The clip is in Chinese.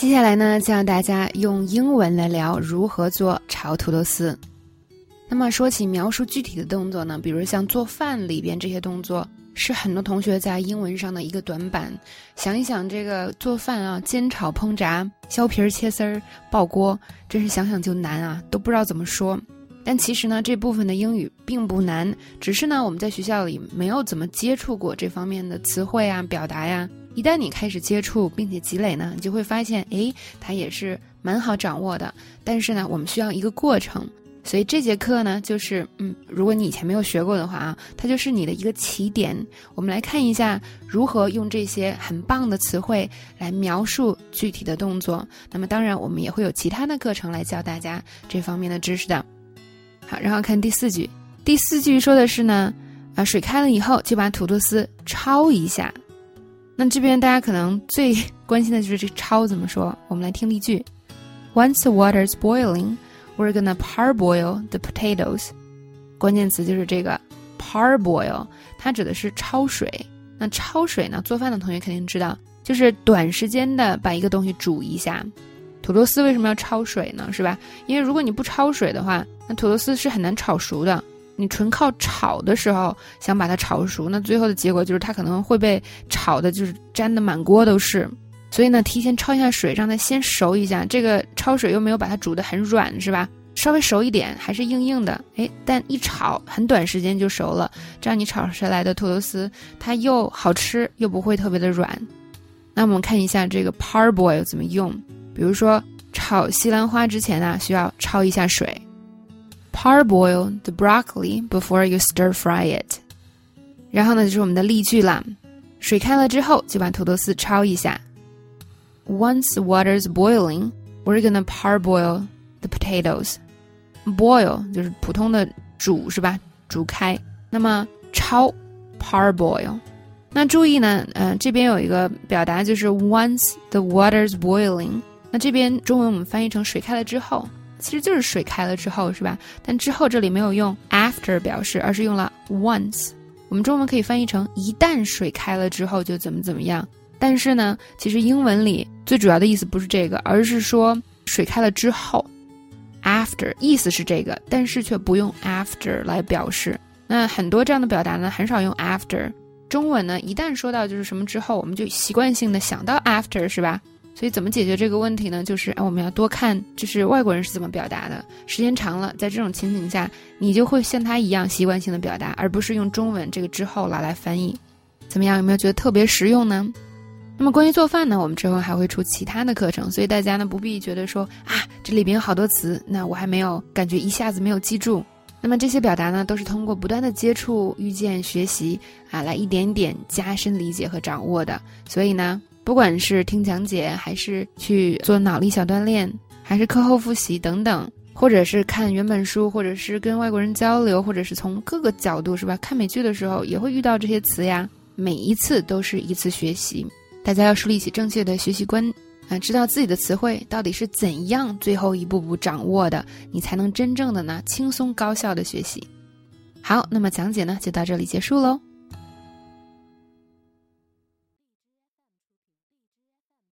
接下来呢，教大家用英文来聊如何做炒土豆丝。那么说起描述具体的动作呢，比如像做饭里边这些动作，是很多同学在英文上的一个短板。想一想这个做饭啊，煎炒烹炸、削皮儿、切丝儿、爆锅，真是想想就难啊，都不知道怎么说。但其实呢，这部分的英语并不难，只是呢，我们在学校里没有怎么接触过这方面的词汇啊、表达呀。一旦你开始接触并且积累呢，你就会发现，哎，它也是蛮好掌握的。但是呢，我们需要一个过程，所以这节课呢，就是嗯，如果你以前没有学过的话啊，它就是你的一个起点。我们来看一下如何用这些很棒的词汇来描述具体的动作。那么当然，我们也会有其他的课程来教大家这方面的知识的。好，然后看第四句，第四句说的是呢，啊，水开了以后就把土豆丝焯一下。那这边大家可能最 关心的就是这焯怎么说？我们来听例句：Once the water is boiling, we're gonna parboil the potatoes。关键词就是这个 parboil，它指的是焯水。那焯水呢？做饭的同学肯定知道，就是短时间的把一个东西煮一下。土豆丝为什么要焯水呢？是吧？因为如果你不焯水的话，那土豆丝是很难炒熟的。你纯靠炒的时候想把它炒熟，那最后的结果就是它可能会被炒的，就是粘的满锅都是。所以呢，提前焯一下水，让它先熟一下。这个焯水又没有把它煮的很软，是吧？稍微熟一点，还是硬硬的。哎，但一炒很短时间就熟了，这样你炒出来的土豆丝它又好吃又不会特别的软。那我们看一下这个 parboil 怎么用。比如说炒西兰花之前呢，需要焯一下水。Parboil the broccoli before you stir fry it。然后呢，就是我们的例句啦。水开了之后，就把土豆丝焯一下。Once the water's boiling, we're gonna parboil the potatoes. Boil 就是普通的煮是吧？煮开。那么焯 parboil。那注意呢，嗯、呃，这边有一个表达就是 once the water's boiling。那这边中文我们翻译成水开了之后， 其实就是水开了之后，是吧？但之后这里没有用 after 表示，而是用了 once。我们中文可以翻译成一旦水开了之后就怎么怎么样。但是呢，其实英文里最主要的意思不是这个，而是说水开了之后，after 意思是这个，但是却不用 after 来表示。那很多这样的表达呢，很少用 after。中文呢，一旦说到就是什么之后，我们就习惯性的想到 after，是吧？所以怎么解决这个问题呢？就是我们要多看，就是外国人是怎么表达的。时间长了，在这种情景下，你就会像他一样习惯性的表达，而不是用中文这个之后来来翻译。怎么样？有没有觉得特别实用呢？那么关于做饭呢，我们之后还会出其他的课程，所以大家呢不必觉得说啊，这里边有好多词，那我还没有感觉一下子没有记住。那么这些表达呢，都是通过不断的接触、遇见、学习啊，来一点点加深理解和掌握的。所以呢。不管是听讲解，还是去做脑力小锻炼，还是课后复习等等，或者是看原本书，或者是跟外国人交流，或者是从各个角度，是吧？看美剧的时候也会遇到这些词呀。每一次都是一次学习，大家要树立起正确的学习观啊，知道自己的词汇到底是怎样，最后一步步掌握的，你才能真正的呢轻松高效的学习。好，那么讲解呢就到这里结束喽。